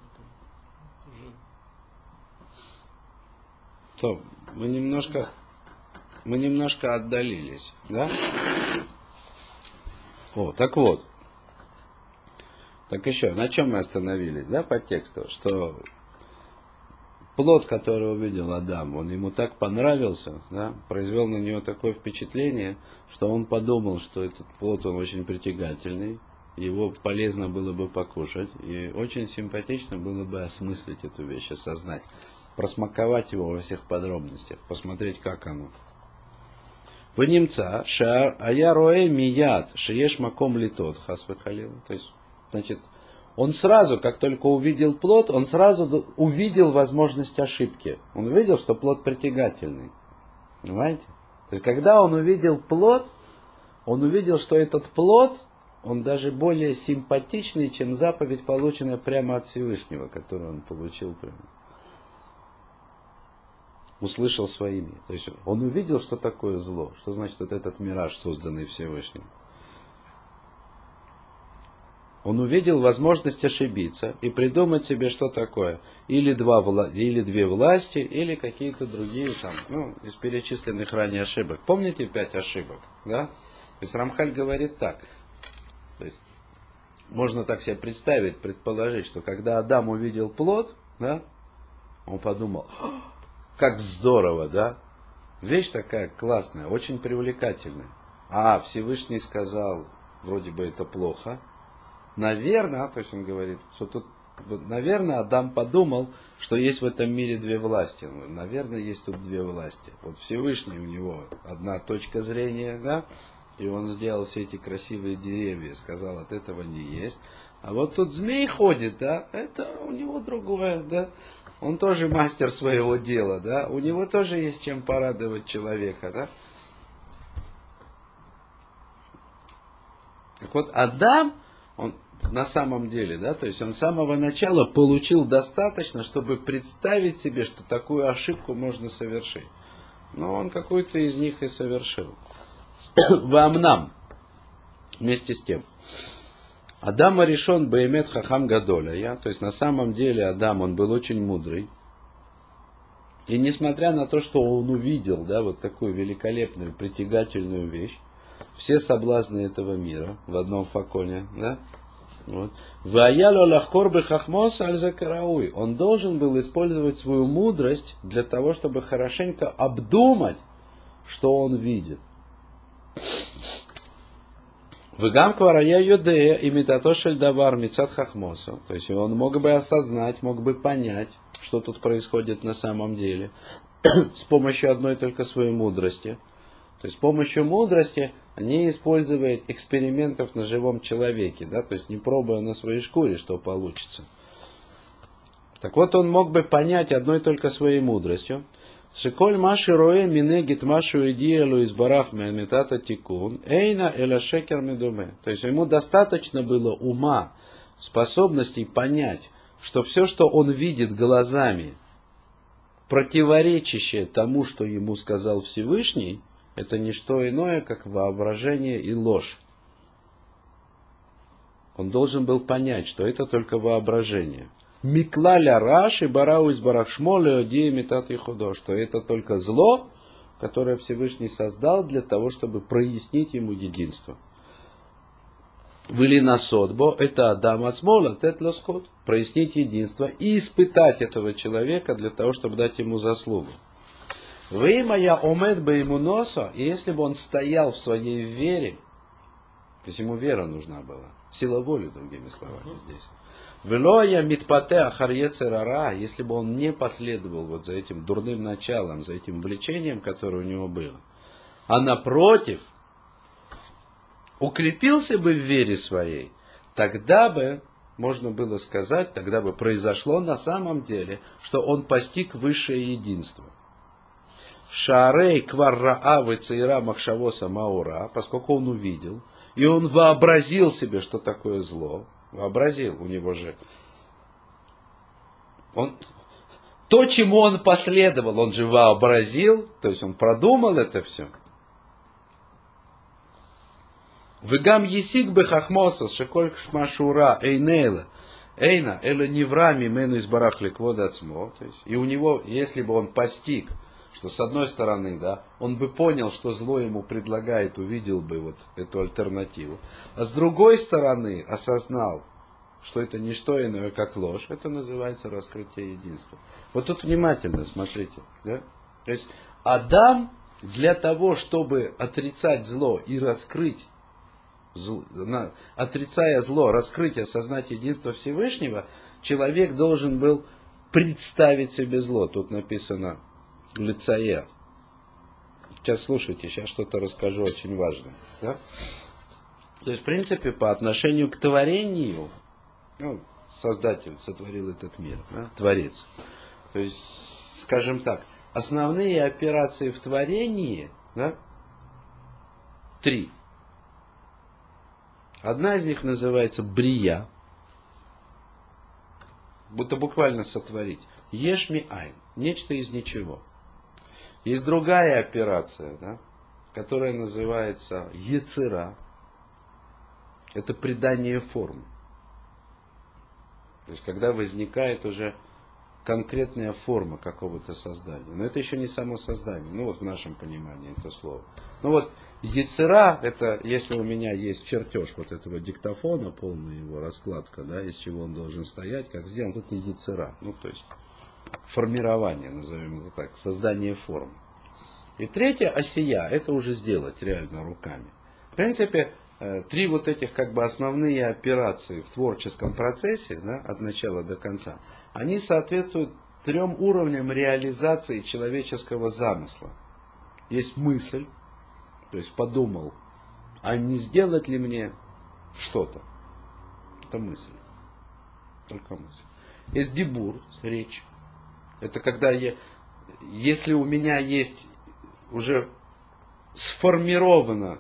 уже. То, мы немножко, мы немножко отдалились, да? О, так вот. Так еще, на чем мы остановились, да, по тексту? Что плод, который увидел Адам, он ему так понравился, да, произвел на него такое впечатление, что он подумал, что этот плод, он очень притягательный, его полезно было бы покушать, и очень симпатично было бы осмыслить эту вещь, осознать, просмаковать его во всех подробностях, посмотреть, как оно. Вы немца, а я роэ мияд, шиеш маком литот, хасвахалил. То есть, значит, он сразу, как только увидел плод, он сразу увидел возможность ошибки. Он увидел, что плод притягательный. Понимаете? То есть, когда он увидел плод, он увидел, что этот плод, он даже более симпатичный, чем заповедь, полученная прямо от Всевышнего, которую он получил прямо. Услышал своими. То есть он увидел, что такое зло, что значит вот этот мираж, созданный Всевышним он увидел возможность ошибиться и придумать себе что такое. Или, два, или две власти, или какие-то другие там, ну, из перечисленных ранее ошибок. Помните пять ошибок? Да? То есть говорит так. То есть, можно так себе представить, предположить, что когда Адам увидел плод, да, он подумал, как здорово, да? Вещь такая классная, очень привлекательная. А Всевышний сказал, вроде бы это плохо, наверное, то есть он говорит, что тут, наверное, Адам подумал, что есть в этом мире две власти. Наверное, есть тут две власти. Вот Всевышний у него одна точка зрения, да, и он сделал все эти красивые деревья, сказал, от этого не есть. А вот тут змей ходит, да, это у него другое, да. Он тоже мастер своего дела, да, у него тоже есть чем порадовать человека, да. Так вот, Адам, он на самом деле, да, то есть он с самого начала получил достаточно, чтобы представить себе, что такую ошибку можно совершить. Но он какую-то из них и совершил. Вам нам. Вместе с тем. Адам решен Баемет Хахам Гадоля. Я, то есть на самом деле Адам, он был очень мудрый. И несмотря на то, что он увидел, да, вот такую великолепную, притягательную вещь, все соблазны этого мира в одном факоне, да, вот. Он должен был использовать свою мудрость для того, чтобы хорошенько обдумать, что он видит. Вегам кварая юдея имитато шельдавар мицат хахмоса. То есть он мог бы осознать, мог бы понять, что тут происходит на самом деле, с помощью одной только своей мудрости. То есть с помощью мудрости не используя экспериментов на живом человеке, да, то есть не пробуя на своей шкуре, что получится. Так вот, он мог бы понять одной только своей мудростью, Шиколь маши роэ минегит машу идиэлу из барах метата тикун, эйна эла шекер медуме. То есть ему достаточно было ума, способностей понять, что все, что он видит глазами, противоречащее тому, что ему сказал Всевышний, это не что иное, как воображение и ложь. Он должен был понять, что это только воображение. Миклаля Раши Барау из Барахшмоля Одея Метат и Худо, что это только зло, которое Всевышний создал для того, чтобы прояснить ему единство. Выли на содбо, это Адам Ацмола, Тет Лоскот, прояснить единство и испытать этого человека для того, чтобы дать ему заслугу. Вы моя омед бы ему носа, и если бы он стоял в своей вере, то есть ему вера нужна была, сила воли, другими словами, здесь. Велоя митпате ахарьецерара, если бы он не последовал вот за этим дурным началом, за этим влечением, которое у него было, а напротив, укрепился бы в вере своей, тогда бы, можно было сказать, тогда бы произошло на самом деле, что он постиг высшее единство. Шарей кварраавы цейра махшавоса маура, поскольку он увидел, и он вообразил себе, что такое зло, Вообразил у него же. Он, то, чему он последовал, он же вообразил, то есть он продумал это все. Вегам есик бы хахмоса, шеколь шмашура, эйнейла, эйна, эла неврами мену из барахли кводацмо. То есть, и у него, если бы он постиг, что с одной стороны, да, он бы понял, что зло ему предлагает, увидел бы вот эту альтернативу. А с другой стороны, осознал, что это не что иное, как ложь, это называется раскрытие единства. Вот тут внимательно смотрите. Да? То есть Адам для того, чтобы отрицать зло и раскрыть, зло, отрицая зло, раскрыть и осознать единство Всевышнего, человек должен был представить себе зло. Тут написано лицая. Сейчас слушайте, сейчас что-то расскажу очень важное. Да? То есть, в принципе, по отношению к творению, ну, Создатель сотворил этот мир, да? Творец. То есть, скажем так, основные операции в творении, да, три. Одна из них называется брия, будто буквально сотворить. Ешми айн, нечто из ничего. Есть другая операция, да, которая называется Ецера. Это придание формы. То есть, когда возникает уже конкретная форма какого-то создания. Но это еще не само создание. Ну, вот в нашем понимании это слово. Ну вот, яцера, это если у меня есть чертеж вот этого диктофона, полная его раскладка, да, из чего он должен стоять, как сделан, тут не яцера. Ну, то есть, формирование, назовем это так, создание форм. И третье, осия, это уже сделать реально руками. В принципе, э, три вот этих как бы основные операции в творческом процессе, да, от начала до конца, они соответствуют трем уровням реализации человеческого замысла. Есть мысль, то есть подумал, а не сделать ли мне что-то? Это мысль. Только мысль. Есть дебур, речь. Это когда я, если у меня есть уже сформировано,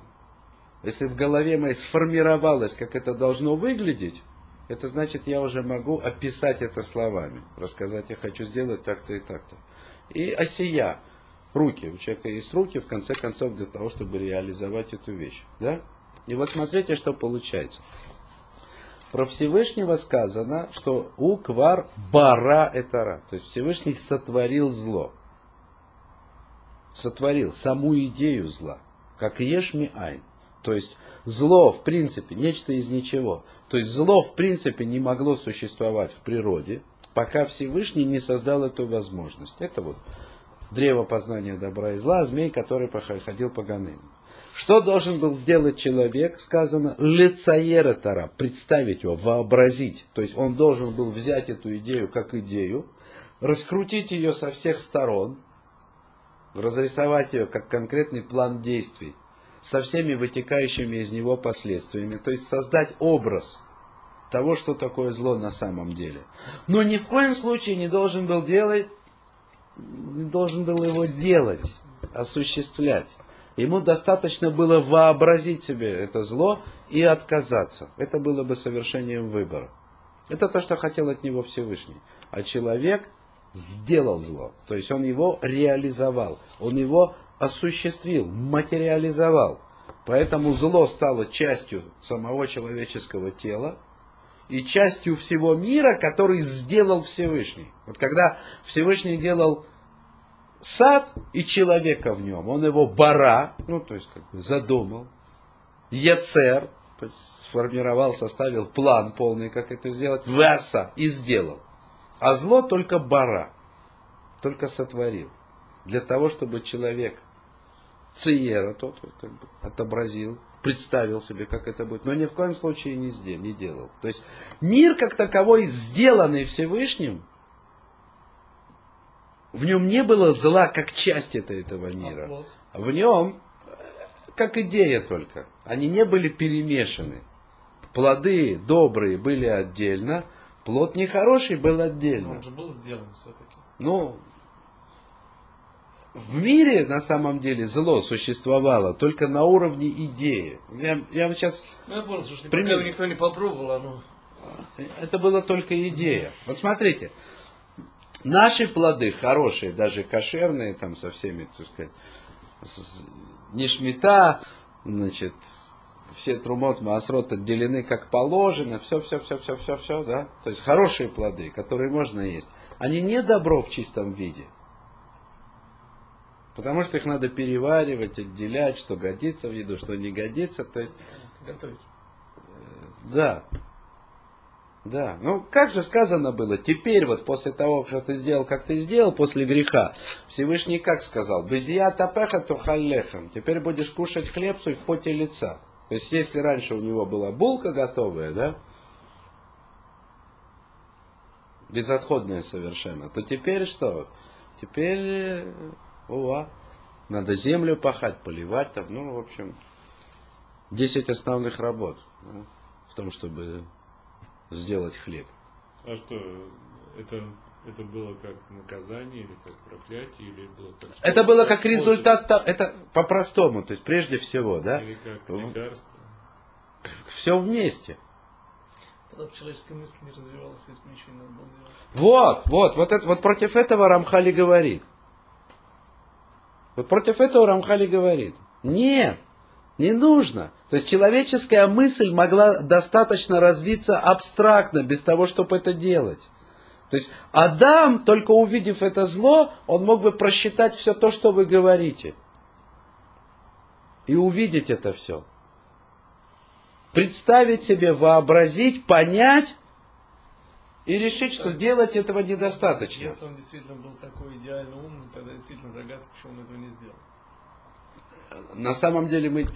если в голове моей сформировалось, как это должно выглядеть, это значит, я уже могу описать это словами, рассказать, я хочу сделать так-то и так-то. И осия, руки, у человека есть руки, в конце концов, для того, чтобы реализовать эту вещь. Да? И вот смотрите, что получается. Про Всевышнего сказано, что у квар бара этара. То есть Всевышний сотворил зло. Сотворил саму идею зла. Как ешми айн. То есть зло, в принципе, нечто из ничего. То есть зло, в принципе, не могло существовать в природе, пока Всевышний не создал эту возможность. Это вот древо познания добра и зла, змей, который ходил по Ганену. Что должен был сделать человек, сказано, лицаера тара, представить его, вообразить. То есть он должен был взять эту идею как идею, раскрутить ее со всех сторон, разрисовать ее как конкретный план действий со всеми вытекающими из него последствиями, то есть создать образ того, что такое зло на самом деле. Но ни в коем случае не должен был делать, не должен был его делать, осуществлять. Ему достаточно было вообразить себе это зло и отказаться. Это было бы совершением выбора. Это то, что хотел от него Всевышний. А человек сделал зло. То есть он его реализовал. Он его осуществил, материализовал. Поэтому зло стало частью самого человеческого тела и частью всего мира, который сделал Всевышний. Вот когда Всевышний делал сад и человека в нем, он его бара, ну то есть как бы задумал, Ецер, то есть сформировал, составил план полный, как это сделать, Веса и сделал. А зло только бара, только сотворил. Для того, чтобы человек Циера тот как бы, отобразил, представил себе, как это будет, но ни в коем случае не, сделал, не делал. То есть мир как таковой, сделанный Всевышним, в нем не было зла как часть это, этого мира. В нем как идея только. Они не были перемешаны. Плоды добрые были отдельно, плод нехороший был отдельно. Он же был сделан все-таки. Ну, в мире на самом деле зло существовало только на уровне идеи. Я, я вам сейчас... Ну, я понял, что Пример. никто не попробовал, оно... Это была только идея. Вот смотрите, наши плоды хорошие, даже кошерные, там со всеми, так сказать, не шмита, значит, все трумот, маасрот отделены как положено, все, все, все, все, все, все, да. То есть хорошие плоды, которые можно есть. Они не добро в чистом виде. Потому что их надо переваривать, отделять, что годится в еду, что не годится. То есть, Готовить. да. Да. Ну, как же сказано было, теперь вот после того, что ты сделал, как ты сделал, после греха, Всевышний как сказал, «Безия тапеха тухаллехам», теперь будешь кушать хлеб свой в поте лица. То есть, если раньше у него была булка готовая, да, безотходная совершенно, то теперь что? Теперь, э, ува, надо землю пахать, поливать там, ну, в общем, 10 основных работ да, в том, чтобы сделать хлеб. А что, это, это было как наказание или как проклятие, или было как... Это было как результат, то- это по-простому, то есть прежде всего, да, Или как лекарство. все вместе. Тогда человеческая мысль не развивалась, если бы ничего не надо было делать. Вот, вот, вот, это, вот против этого Рамхали говорит. Вот против этого Рамхали говорит. Нет, не нужно. То есть человеческая мысль могла достаточно развиться абстрактно, без того, чтобы это делать. То есть Адам, только увидев это зло, он мог бы просчитать все то, что вы говорите. И увидеть это все. Представить себе, вообразить, понять и решить, что делать этого недостаточно. Если он действительно был такой идеально умный, тогда действительно загадка, почему он этого не сделал. На самом деле мы,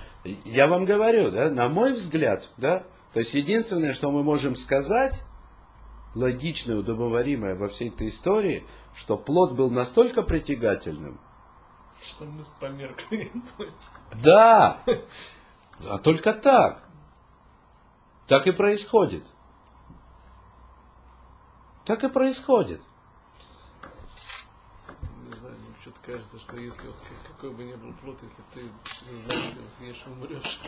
я вам говорю, да, на мой взгляд, да, то есть единственное, что мы можем сказать, логичное, удобоваримое во всей этой истории, что плод был настолько притягательным, Что я понял. да, а только так, так и происходит. Так и происходит. Не знаю, мне что-то кажется, что если какой бы ни был плод, если ты съешь умрешь.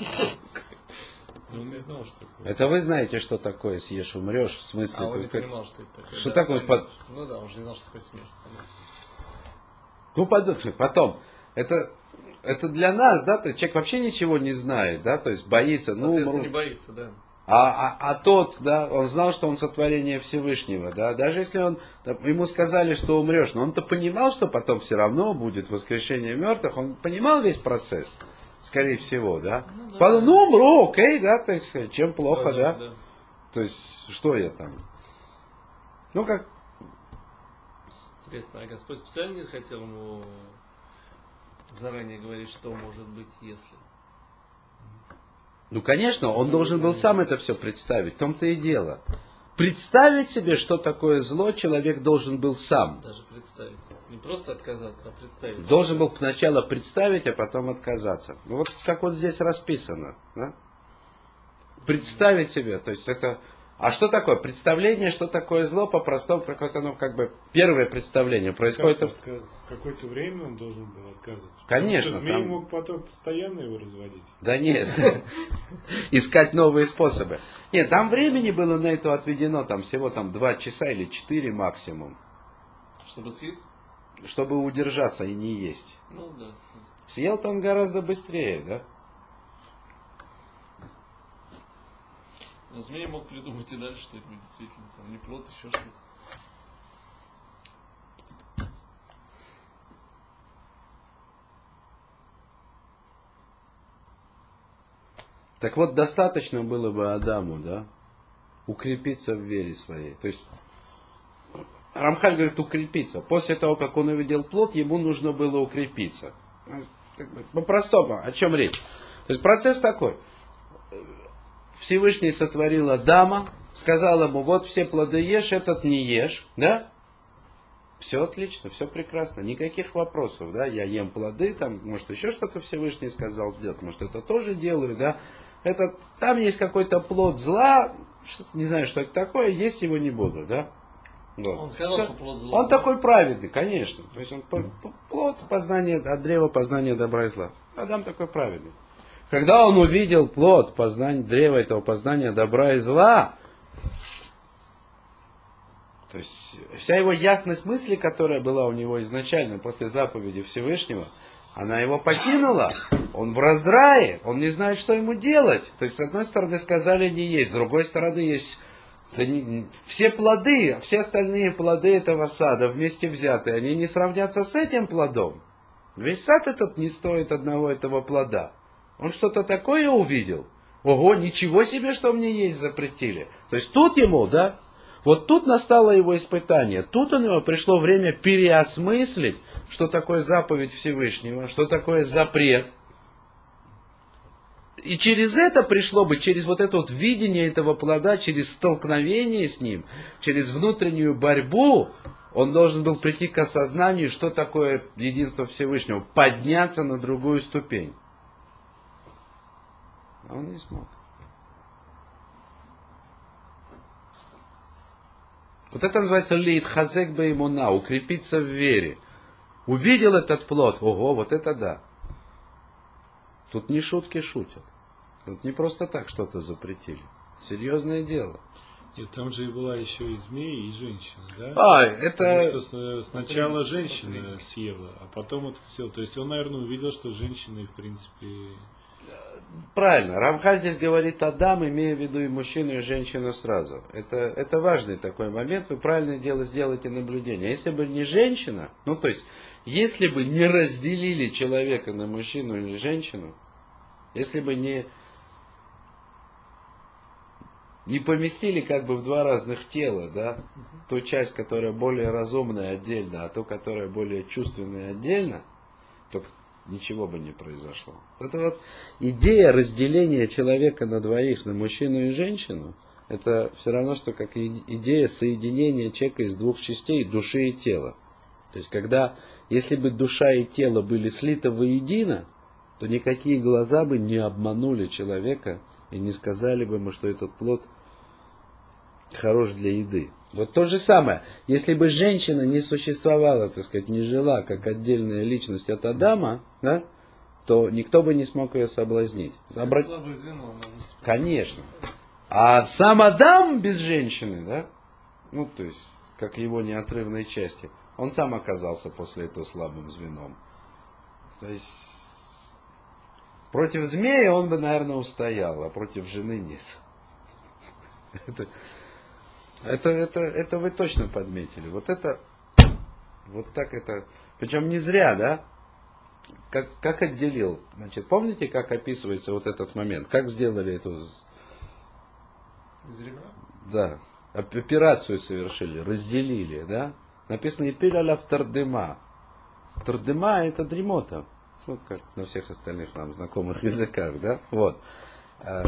Ну, он не знал, что такое. Это вы знаете, что такое съешь, умрешь, в смысле, А он не как- понимал, что это такое. Что Да, такое под- Ну да, он же не знал, что такое смерть. Ну, подумай, потом, это, это для нас, да, то есть человек вообще ничего не знает, да, то есть боится, ну, умру. не боится, да. А, а, а тот, да, он знал, что он сотворение Всевышнего, да, даже если он, да, ему сказали, что умрешь, но он-то понимал, что потом все равно будет воскрешение мертвых, он понимал весь процесс, скорее всего, да. Ну да. Подумал, ну, умру, окей, да, то есть, чем плохо, да, да. то есть, что я там, ну, как, Интересно, а Господь специально не хотел ему заранее говорить, что может быть, если? Ну, конечно, он должен был сам это все представить. В том-то и дело. Представить себе, что такое зло, человек должен был сам. Даже представить. Не просто отказаться, а представить. Должен был сначала представить, а потом отказаться. Ну, вот как вот здесь расписано. Да? Представить себе. То есть это а что такое? Представление, что такое зло, по-простому, какое-то, ну, как бы, первое представление происходит... Как, какое-то время он должен был отказываться. Конечно. Змей там... мог потом постоянно его разводить. Да нет. Искать новые способы. Нет, там времени было на это отведено, там всего там два часа или четыре максимум. Чтобы съесть? Чтобы удержаться и не есть. Ну да. Съел-то он гораздо быстрее, да? Но змей мог придумать и дальше что-нибудь действительно. Там не плод, еще что-то. Так вот, достаточно было бы Адаму, да, укрепиться в вере своей. То есть, Рамхаль говорит, укрепиться. После того, как он увидел плод, ему нужно было укрепиться. По-простому, о чем речь? То есть, процесс такой. Всевышний сотворил Адама, сказал ему, вот все плоды ешь, этот не ешь, да? Все отлично, все прекрасно, никаких вопросов, да, я ем плоды, там, может, еще что-то Всевышний сказал делать, может, это тоже делаю, да, это, там есть какой-то плод зла, не знаю, что это такое, есть его не буду, да. Вот. Он сказал, что плод зла. Он да? такой праведный, конечно, то есть он плод познания, от древа познания добра и зла. Адам такой праведный. Когда он увидел плод познания, древа этого познания добра и зла, то есть вся его ясность мысли, которая была у него изначально после заповеди Всевышнего, она его покинула. Он в раздрае, он не знает, что ему делать. То есть, с одной стороны, сказали не есть, с другой стороны, есть не, все плоды, все остальные плоды этого сада вместе взятые, они не сравнятся с этим плодом. Весь сад этот не стоит одного этого плода. Он что-то такое увидел. Ого, ничего себе, что мне есть запретили. То есть тут ему, да, вот тут настало его испытание. Тут у него пришло время переосмыслить, что такое заповедь Всевышнего, что такое запрет. И через это пришло бы, через вот это вот видение этого плода, через столкновение с ним, через внутреннюю борьбу, он должен был прийти к осознанию, что такое единство Всевышнего, подняться на другую ступень. А он не смог. Вот это называется лид хазек беймуна, укрепиться в вере. Увидел этот плод, ого, вот это да. Тут не шутки шутят. Тут не просто так что-то запретили. Серьезное дело. И там же и была еще и змея, и женщина, да? А, это... Есть, сначала женщина съела, а потом это все. То есть он, наверное, увидел, что женщины, в принципе, Правильно. Рамхаль здесь говорит Адам, имея в виду и мужчину, и женщину сразу. Это, это важный такой момент. Вы правильное дело сделаете наблюдение. Если бы не женщина, ну то есть, если бы не разделили человека на мужчину или женщину, если бы не, не поместили как бы в два разных тела, да, ту часть, которая более разумная отдельно, а ту, которая более чувственная отдельно, то ничего бы не произошло. Это вот идея разделения человека на двоих, на мужчину и женщину, это все равно, что как идея соединения человека из двух частей, души и тела. То есть, когда, если бы душа и тело были слиты воедино, то никакие глаза бы не обманули человека и не сказали бы ему, что этот плод хорош для еды. Вот то же самое. Если бы женщина не существовала, так сказать, не жила как отдельная личность от Адама, да, то никто бы не смог ее соблазнить. Обра... звено, Конечно. А сам Адам без женщины, да, ну, то есть, как его неотрывной части, он сам оказался после этого слабым звеном. То есть, против змея он бы, наверное, устоял, а против жены нет. Это, это, это, это вы точно подметили. Вот это, вот так это, причем не зря, да? Как, как отделил? Значит, помните, как описывается вот этот момент? Как сделали эту... Из ребра? Да. Операцию совершили, разделили, да? Написано «Ипиля в Тардема». Тардема это дремота. Ну, как на всех остальных нам знакомых языках, да? Вот. э,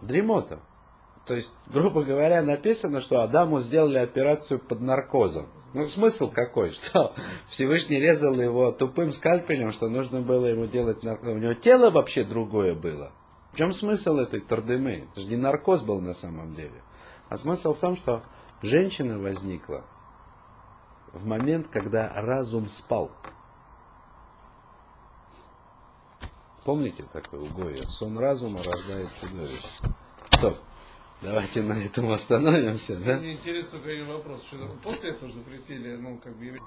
дремота. То есть, грубо говоря, написано, что Адаму сделали операцию под наркозом. Ну, смысл какой? Что Всевышний резал его тупым скальпелем, что нужно было ему делать... У него тело вообще другое было. В чем смысл этой тардемы? Это же не наркоз был на самом деле. А смысл в том, что женщина возникла в момент, когда разум спал. Помните такой у Гоя? Сон разума рождает чудовище. Стоп. Давайте на этом остановимся, да? Мне интересно один вопрос. Что после этого запретили, ну, как бы,